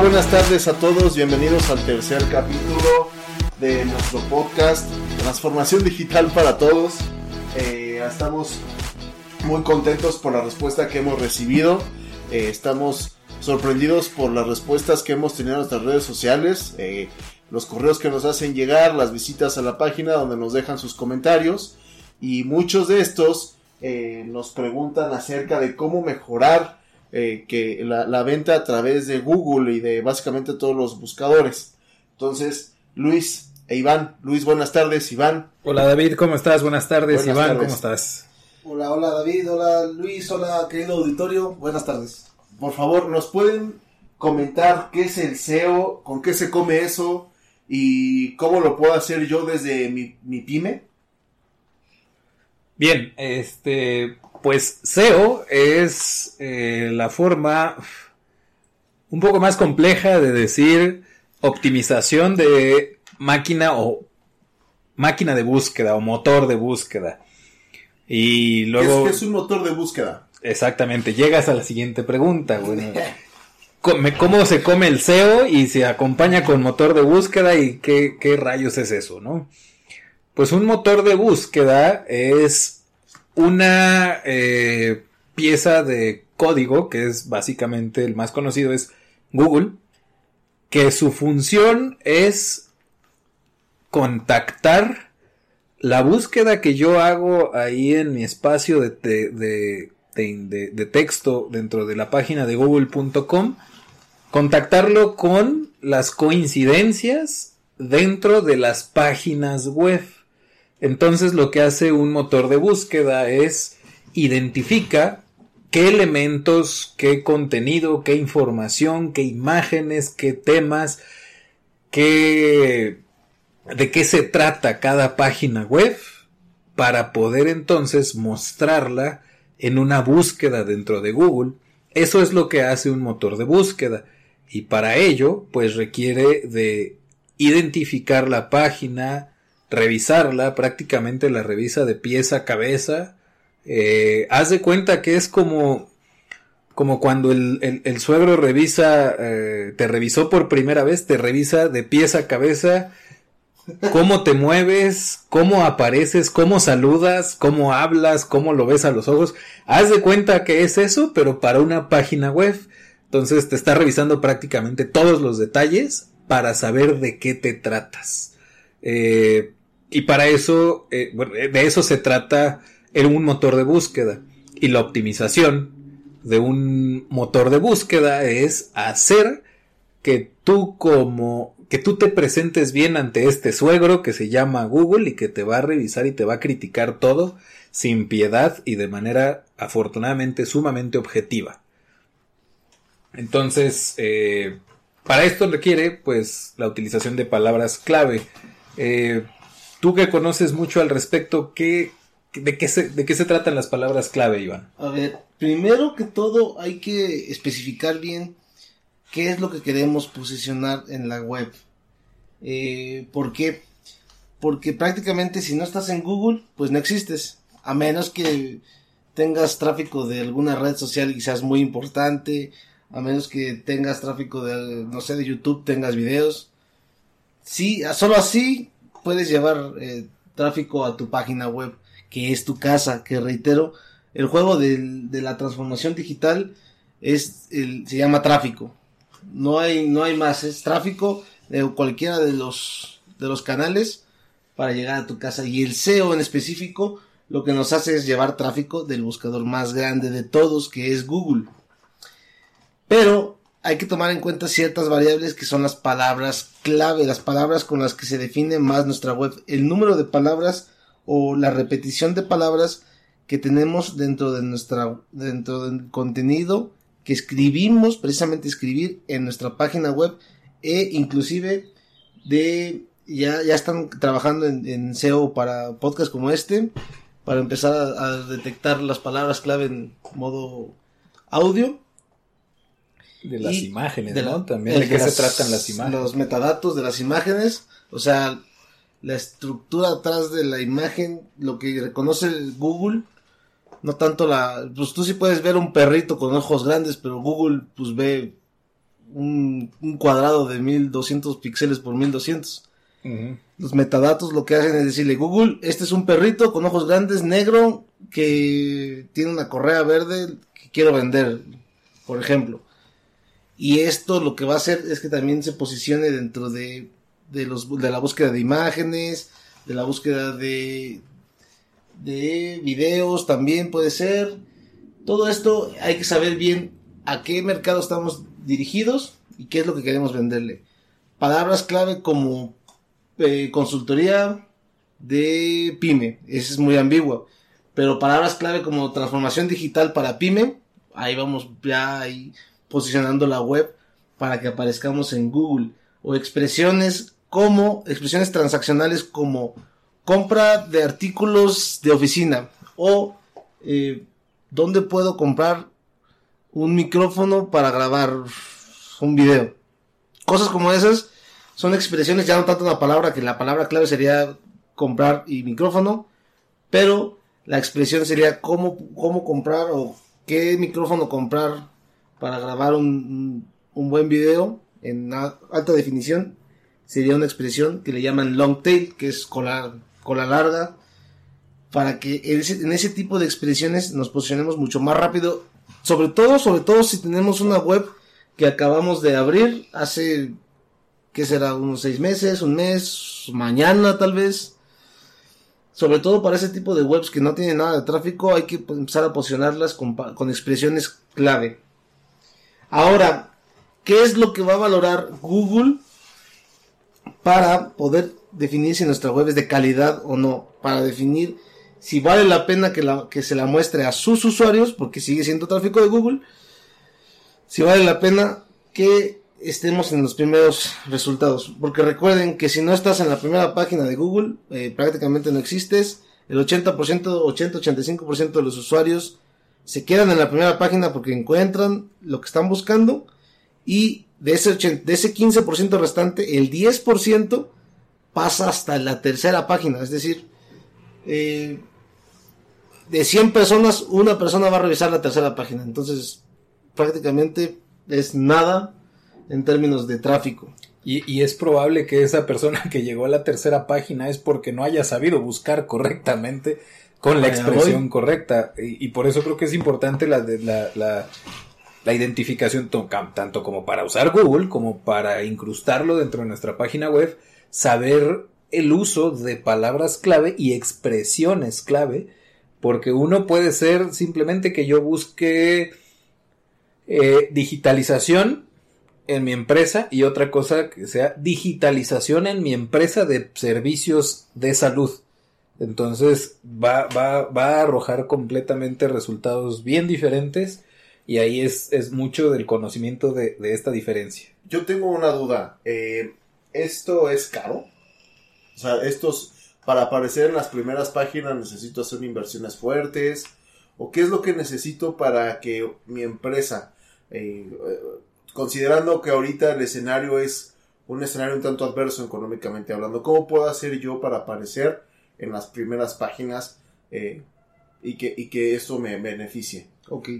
Buenas tardes a todos, bienvenidos al tercer capítulo de nuestro podcast Transformación Digital para Todos. Eh, estamos muy contentos por la respuesta que hemos recibido, eh, estamos sorprendidos por las respuestas que hemos tenido en nuestras redes sociales, eh, los correos que nos hacen llegar, las visitas a la página donde nos dejan sus comentarios. Y muchos de estos nos preguntan acerca de cómo mejorar eh, que la, la, venta a través de Google y de básicamente todos los buscadores. Entonces, Luis e Iván, Luis, buenas tardes, Iván. Hola David, ¿cómo estás? Buenas tardes, buenas Iván, tardes. ¿cómo estás? Hola, hola David, hola Luis, hola querido auditorio, buenas tardes. Por favor, ¿nos pueden comentar qué es el SEO, con qué se come eso y cómo lo puedo hacer yo desde mi, mi pyme? Bien, este, pues SEO es eh, la forma un poco más compleja de decir optimización de máquina o máquina de búsqueda o motor de búsqueda. Y luego... ¿Qué es, un motor de búsqueda? Exactamente, llegas a la siguiente pregunta. Bueno, ¿Cómo se come el SEO y se acompaña con motor de búsqueda y qué, qué rayos es eso, no? Pues un motor de búsqueda es una eh, pieza de código, que es básicamente el más conocido, es Google, que su función es contactar la búsqueda que yo hago ahí en mi espacio de, texto dentro de la página de google.com, contactarlo con las coincidencias dentro de las páginas web. Entonces lo que hace un motor de búsqueda es identifica qué elementos, qué contenido, qué información, qué imágenes, qué temas, qué de qué se trata cada página web para poder entonces mostrarla en una búsqueda dentro de Google. Eso es lo que hace un motor de búsqueda y para ello pues requiere de identificar la página, revisarla, prácticamente la revisa de pies a cabeza. Eh, haz de cuenta que es como, como cuando el, el, suegro revisa, eh, te revisó por primera vez, te revisa de pies a cabeza cómo te mueves, cómo apareces, cómo saludas, cómo hablas, cómo lo ves a los ojos. Haz de cuenta que es eso, pero para una página web. Entonces te está revisando prácticamente todos los detalles para saber de qué te tratas. Eh, y para eso, eh, de eso se trata en un motor de búsqueda. Y la optimización de un motor de búsqueda es hacer que tú como que tú te presentes bien ante este suegro que se llama Google y que te va a revisar y te va a criticar todo sin piedad y de manera afortunadamente sumamente objetiva. Entonces, eh, para esto requiere pues la utilización de palabras clave. Eh, Tú que conoces mucho al respecto, ¿qué, de, qué se, ¿de qué se tratan las palabras clave, Iván? A ver, primero que todo hay que especificar bien qué es lo que queremos posicionar en la web. Eh, ¿Por qué? Porque prácticamente si no estás en Google, pues no existes. A menos que tengas tráfico de alguna red social seas muy importante. A menos que tengas tráfico de, no sé, de YouTube, tengas videos. Sí, solo así puedes llevar eh, tráfico a tu página web, que es tu casa, que reitero, el juego de, la transformación digital es el, se llama tráfico. No hay, no hay más, es tráfico de cualquiera de los, de los canales para llegar a tu casa. Y el SEO en específico lo que nos hace es llevar tráfico del buscador más grande de todos, que es Google. Pero hay que tomar en cuenta ciertas variables que son las palabras clave, las palabras con las que se define más nuestra web, el número de palabras o la repetición de palabras que tenemos dentro de nuestra dentro del contenido que escribimos, precisamente escribir en nuestra página web e inclusive de ya, ya están trabajando en, SEO para podcasts como este para empezar a detectar las palabras clave en modo audio De las Y imágenes, de la- ¿no? También de qué se tratan las imágenes. Los metadatos de las imágenes, o sea, la estructura atrás de la imagen, lo que reconoce el Google, no tanto la, pues tú sí puedes ver un perrito con ojos grandes, pero Google pues ve un, un cuadrado de 1200 píxeles por 1200. Ujú. Los metadatos lo que hacen es decirle, Google, este es un perrito con ojos grandes, negro, que tiene una correa verde que quiero vender, por ejemplo. Y esto lo que va a hacer es que también se posicione dentro de, de, los, de la búsqueda de imágenes, de la búsqueda de, de videos también puede ser. Todo esto hay que saber bien a qué mercado estamos dirigidos y qué es lo que queremos venderle. Palabras clave como eh, consultoría de pyme, esa es muy ambigua. Pero palabras clave como transformación digital para pyme, ahí vamos ya ahí posicionando la web para que aparezcamos en Google. O expresiones como, expresiones transaccionales como compra de artículos de oficina o eh, dónde puedo comprar un micrófono para grabar un video. Cosas como esas son expresiones, ya no tanto una palabra, que la palabra clave sería comprar y micrófono, pero la expresión sería cómo, cómo comprar o qué micrófono comprar para grabar un, un buen video en alta definición. Sería una expresión que le llaman long tail, que es cola, cola larga, para que en ese, tipo de expresiones nos posicionemos mucho más rápido. Sobre todo, sobre todo si tenemos una web que acabamos de abrir hace, ¿qué será? Unos seis meses, un mes, mañana tal vez. Sobre todo para ese tipo de webs que no tienen nada de tráfico, hay que empezar a posicionarlas con, con expresiones clave. Ahora, ¿qué es lo que va a valorar Google para poder definir si nuestra web es de calidad o no? Para definir si vale la pena que, la, se la muestre a sus usuarios, porque sigue siendo tráfico de Google, si vale la pena que estemos en los primeros resultados. Porque recuerden que si no estás en la primera página de Google, eh, prácticamente no existes. El 80%, 80-85% de los usuarios se quedan en la primera página porque encuentran lo que están buscando. Y de ese, 80 de ese 15% restante, el 10% pasa hasta la tercera página. Es decir, eh, de 100 personas, una persona va a revisar la tercera página. Entonces, prácticamente es nada en términos de tráfico. Y es probable que esa persona que llegó a la tercera página es porque no haya sabido buscar correctamente con la expresión correcta. Y, y por eso creo que es importante la, la, la, la identificación tanto como para usar Google como para incrustarlo dentro de nuestra página web, saber el uso de palabras clave y expresiones clave, porque uno puede ser simplemente que yo busque eh, digitalización en mi empresa y otra cosa que sea digitalización en mi empresa de servicios de salud. Entonces va, va, va a arrojar completamente resultados bien diferentes y ahí es, es mucho del conocimiento de, de esta diferencia. Yo tengo una duda. eh, ¿Esto es caro? O sea, estos, para aparecer en las primeras páginas necesito hacer inversiones fuertes. ¿O qué es lo que necesito para que mi empresa, eh, considerando que ahorita el escenario es un escenario un tanto adverso económicamente hablando, ¿cómo puedo hacer yo para aparecer en las primeras páginas eh, y, que, y que esto me beneficie? Ok.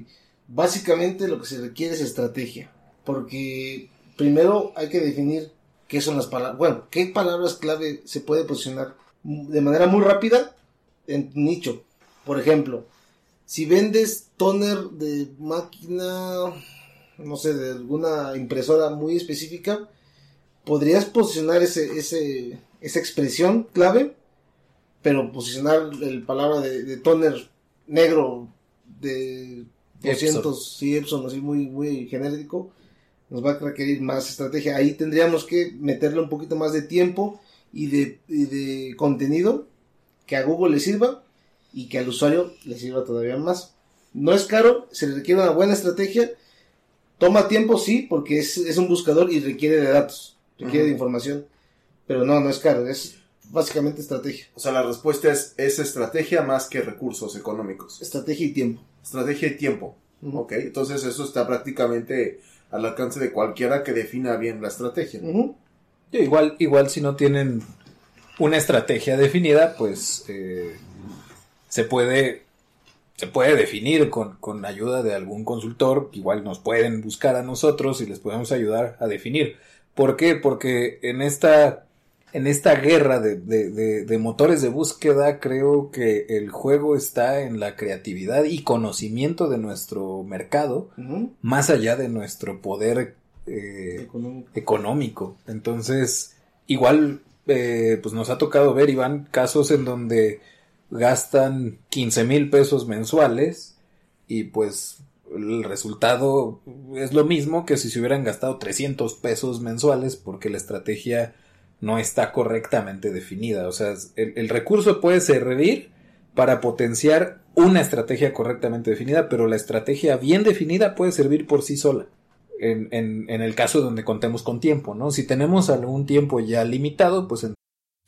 Básicamente lo que se requiere es estrategia. Porque primero hay que definir qué son las palabras. Bueno, qué palabras clave se puede posicionar de manera muy rápida en tu nicho. Por ejemplo, si vendes toner de máquina, no sé, de alguna impresora muy específica, podrías posicionar ese, ese, esa expresión clave, pero posicionar el palabra de, de toner negro de 200, sí, Epson, así muy, muy genérico, nos va a requerir más estrategia. Ahí tendríamos que meterle un poquito más de tiempo y de, y de contenido que a Google le sirva y que al usuario le sirva todavía más. No es caro, se le requiere una buena estrategia. Toma tiempo, sí, porque es, es un buscador y requiere de datos, requiere de información. Pero no, no es caro, es básicamente estrategia. O sea, la respuesta es, es estrategia más que recursos económicos. Estrategia y tiempo. Estrategia y tiempo. Ujú. Ok, entonces eso está prácticamente al alcance de cualquiera que defina bien la estrategia. Sí, igual, igual si no tienen una estrategia definida, pues eh, se puede se puede definir con, con ayuda de algún consultor, igual nos pueden buscar a nosotros y les podemos ayudar a definir. ¿Por qué? Porque en esta, en esta guerra de, de- de- de motores de búsqueda creo que el juego está en la creatividad y conocimiento de nuestro mercado, más allá de nuestro poder eh, Económico. económico. Entonces, igual, eh, pues nos ha tocado ver, Iván, casos en donde gastan 15 mil pesos mensuales y pues el resultado es lo mismo que si se hubieran gastado 300 pesos mensuales porque la estrategia no está correctamente definida. O sea, el, recurso puede servir para potenciar una estrategia correctamente definida, pero la estrategia bien definida puede servir por sí sola. En, en, en el caso donde contemos con tiempo, ¿no? Si tenemos algún tiempo ya limitado, pues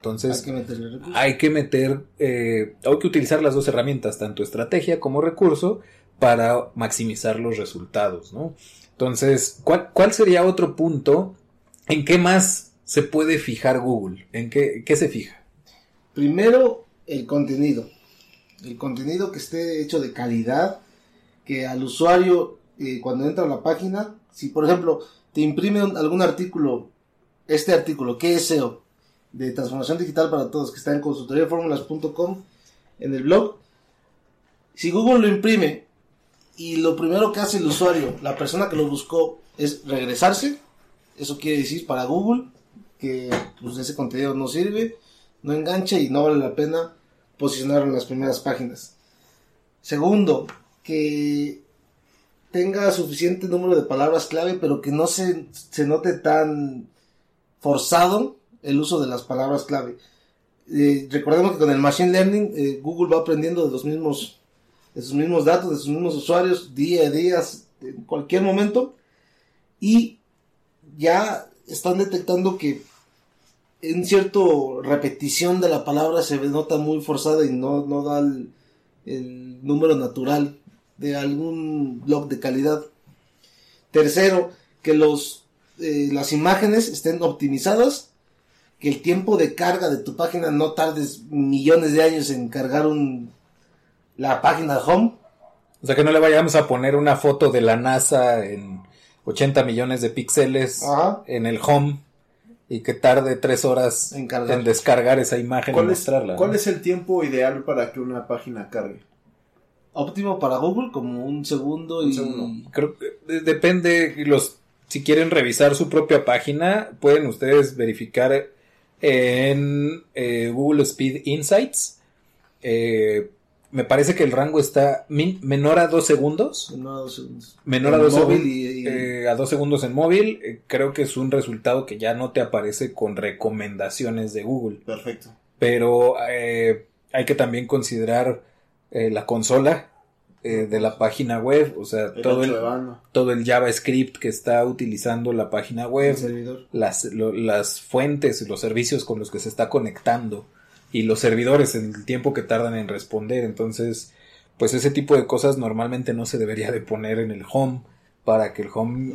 entonces Hay que hay meter, eh, hay que utilizar las dos herramientas, tanto estrategia como recurso, para maximizar los resultados, ¿no? Entonces, ¿cuál, cuál sería otro punto? ¿En qué más se puede fijar Google? ¿En qué, qué se fija? Primero, el contenido. El contenido que esté hecho de calidad, que al usuario, eh, cuando entra a la página, si por ejemplo te imprime un- algún artículo, este artículo, ¿qué es SEO? De transformación digital para todos, que está en consultoriaformulas.com, en el blog. Si Google lo imprime y lo primero que hace el usuario, la persona que lo buscó, es regresarse, eso quiere decir para Google que pues, ese contenido no sirve, no engancha y no vale la pena posicionarlo en las primeras páginas. Segundo, que tenga suficiente número de palabras clave, pero que no se, se note tan forzado el uso de las palabras clave. Eh, recordemos que con el Machine Learning eh, Google va aprendiendo de los mismos de sus mismos datos, de sus mismos usuarios, día a día, en cualquier momento, y ya están detectando que en cierto repetición de la palabra se nota muy forzada y no, no da el, número natural de algún blog de calidad. Tercero, que los, eh, las imágenes estén optimizadas que el tiempo de carga de tu página no tardes millones de años en cargar un la página home. O sea, que no le vayamos a poner una foto de la NASA en 80 millones de píxeles Ajá. en el home y que tarde tres horas En en, cargar. descargar esa imagen y ¿Cuál, es, mostrarla. ¿Cuál ¿no? es el tiempo ideal para que una página cargue? Óptimo para Google, como un segundo Un y segundo. Creo que de- depende, los, si quieren revisar su propia página, pueden ustedes verificar en eh, Google Speed Insights. Eh, me parece que el rango está min- menor a dos segundos. no a dos segundos. Menor a En dos, y- y- eh, a dos segundos en móvil. eh, creo que es un resultado que ya no te aparece con recomendaciones de Google. Perfecto. Pero eh, hay que también considerar la consola eh, de la página web. O sea, El todo el, todo el JavaScript que está utilizando la página web, el servidor. las, lo- las fuentes y los servicios con los que se está conectando y los servidores en el tiempo que tardan en responder. Entonces, pues ese tipo de cosas normalmente no se debería de poner en el home para que el home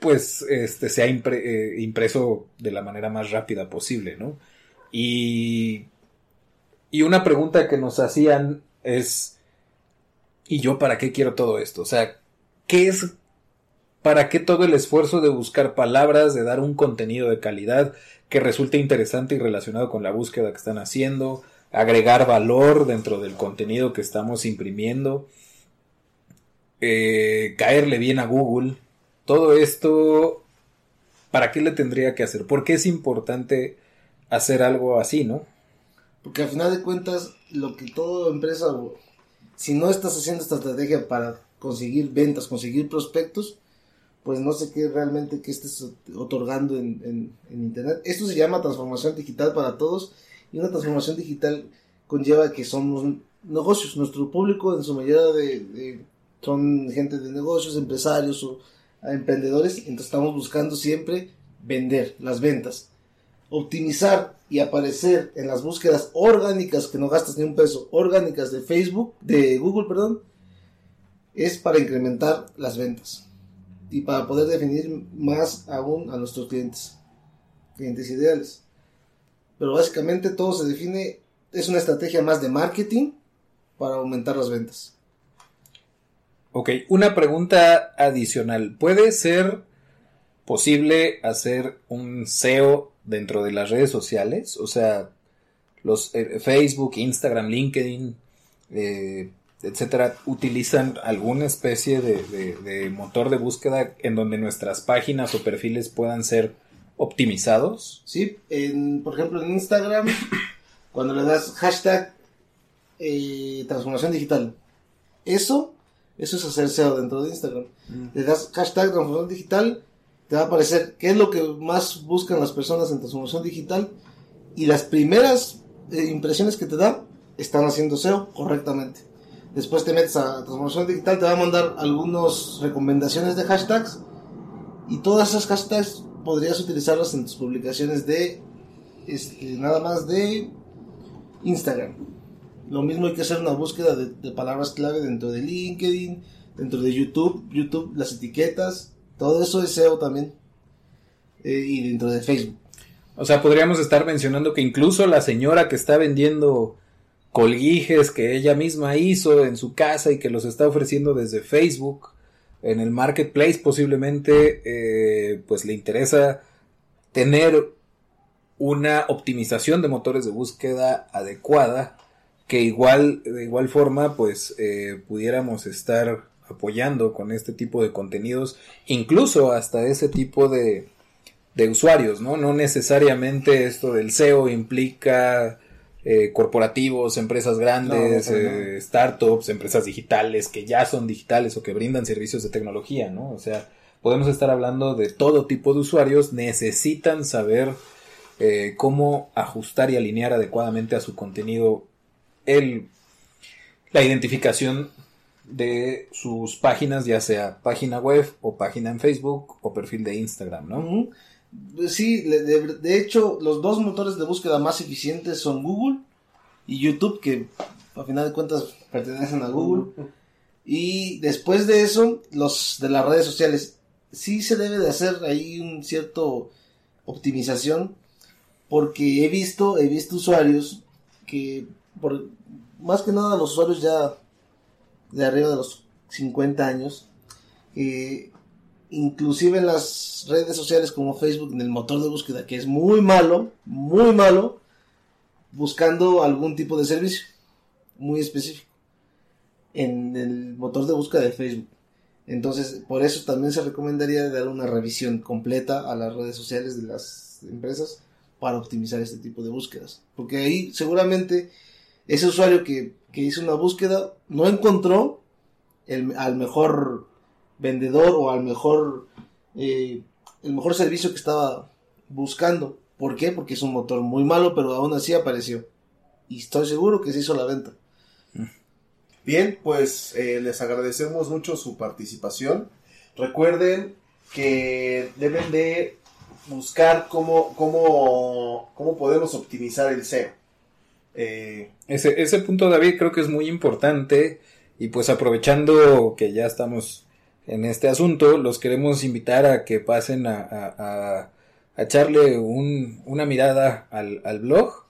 pues este sea impre- eh, impreso de la manera más rápida posible, ¿no? Y y una pregunta que nos hacían es ¿y yo para qué quiero todo esto? O sea, ¿qué es para qué todo el esfuerzo de buscar palabras, de dar un contenido de calidad que resulte interesante y relacionado con la búsqueda que están haciendo, agregar valor dentro del contenido que estamos imprimiendo, eh, caerle bien a Google, todo esto, ¿para qué le tendría que hacer? ¿Por qué es importante hacer algo así, no? Porque al final de cuentas, lo que toda empresa, si no estás haciendo esta estrategia para conseguir ventas, conseguir prospectos, pues no sé qué realmente que estés otorgando en, Internet. Esto se llama transformación digital para todos y una transformación digital conlleva que somos negocios. Nuestro público en su mayoría de- son gente de negocios, empresarios o emprendedores, entonces estamos buscando siempre vender, las ventas optimizar y aparecer en las búsquedas orgánicas que no gastas ni un peso, orgánicas de Facebook, de Google, perdón, es para incrementar las ventas y para poder definir más aún a nuestros clientes, clientes ideales. Pero básicamente todo se define, es una estrategia más de marketing para aumentar las ventas. Ok, una pregunta adicional. ¿Puede ser posible hacer un SEO dentro de las redes sociales? O sea, los eh, Facebook, Instagram, LinkedIn, eh, etcétera, utilizan alguna especie de, de- de motor de búsqueda en donde nuestras páginas o perfiles puedan ser optimizados. Sí, en, por ejemplo en Instagram, cuando le das hashtag eh, transformación digital, eso, eso es hacer SEO dentro de Instagram. Le das hashtag transformación digital, te va a aparecer qué es lo que más buscan las personas en transformación digital y las primeras eh, impresiones que te da están haciendo SEO correctamente. Después te metes a transformación digital, te va a mandar algunas recomendaciones de hashtags y todas esas hashtags podrías utilizarlas en tus publicaciones de este, nada más de Instagram. Lo mismo hay que hacer una búsqueda de, de palabras clave dentro de LinkedIn, dentro de YouTube, YouTube, las etiquetas, todo eso es SEO también. Eh, y dentro de Facebook. O sea, podríamos estar mencionando que incluso la señora que está vendiendo colguijes que ella misma hizo en su casa y que los está ofreciendo desde Facebook en el marketplace posiblemente eh, pues le interesa tener una optimización de motores de búsqueda adecuada que igual de igual forma pues eh, pudiéramos estar apoyando con este tipo de contenidos incluso hasta ese tipo de de usuarios, ¿no? No necesariamente esto del SEO implica eh, corporativos, empresas grandes, No, no, no. eh, startups, empresas digitales que ya son digitales o que brindan servicios de tecnología, ¿no? O sea, podemos estar hablando de todo tipo de usuarios, necesitan saber eh, cómo ajustar y alinear adecuadamente a su contenido el, la identificación de sus páginas, ya sea página web o página en Facebook o perfil de Instagram, ¿no? Sí, de, de- de hecho, los dos motores de búsqueda más eficientes son Google y YouTube, que a final de cuentas pertenecen a Google. Y después de eso, los de las redes sociales. Sí se debe de hacer ahí un cierto optimización, porque he visto, he visto usuarios que, por, más que nada los usuarios ya de arriba de los 50 años, eh, inclusive en las redes sociales como Facebook, en el motor de búsqueda, que es muy malo, muy malo, buscando algún tipo de servicio muy específico en el motor de búsqueda de Facebook. Entonces, por eso también se recomendaría dar una revisión completa a las redes sociales de las empresas para optimizar este tipo de búsquedas. Porque ahí seguramente ese usuario que, hizo una búsqueda no encontró el, al mejor vendedor o al mejor, eh, el mejor servicio que estaba buscando. ¿Por qué? Porque es un motor muy malo, pero aún así apareció. Y estoy seguro que se hizo la venta. Bien, pues eh, les agradecemos mucho su participación. Recuerden que deben de buscar cómo, cómo, cómo podemos optimizar el SEO. Eh, ese, ese punto, David, creo que es muy importante. Y pues aprovechando que ya estamos en este asunto, los queremos invitar a que pasen a, a, a echarle un, una mirada al, al blog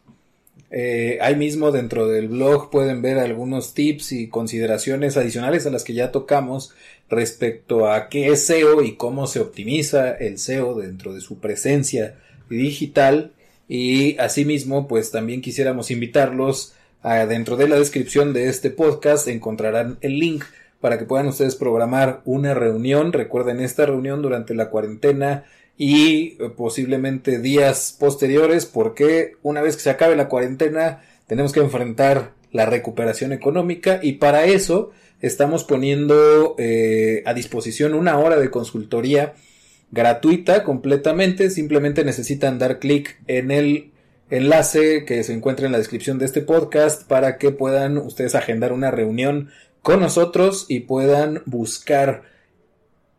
eh, ahí mismo dentro del blog pueden ver algunos tips y consideraciones adicionales a las que ya tocamos respecto a qué es SEO y cómo se optimiza el SEO dentro de su presencia digital. Y asimismo, pues también quisiéramos invitarlos a dentro de la descripción de este podcast encontrarán el link para que puedan ustedes programar una reunión. Recuerden esta reunión durante la cuarentena y eh, posiblemente días posteriores porque una vez que se acabe la cuarentena tenemos que enfrentar la recuperación económica y para eso estamos poniendo eh, a disposición una hora de consultoría gratuita completamente simplemente necesitan dar clic en el enlace que se encuentra en la descripción de este podcast para que puedan ustedes agendar una reunión con nosotros y puedan buscar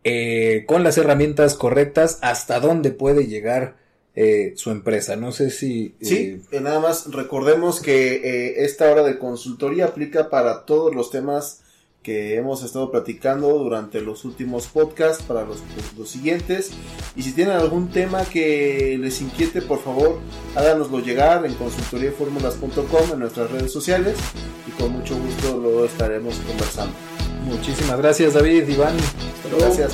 eh, con las herramientas correctas hasta dónde puede llegar eh, su empresa. No sé si... Sí, eh, nada más recordemos que esta hora de consultoría aplica para todos los temas que hemos estado platicando durante los últimos podcasts para los, los, siguientes y si tienen algún tema que les inquiete por favor háganoslo llegar en consultoriaformulas.com en nuestras redes sociales y con mucho gusto lo estaremos conversando Muchísimas gracias David, Iván. Gracias.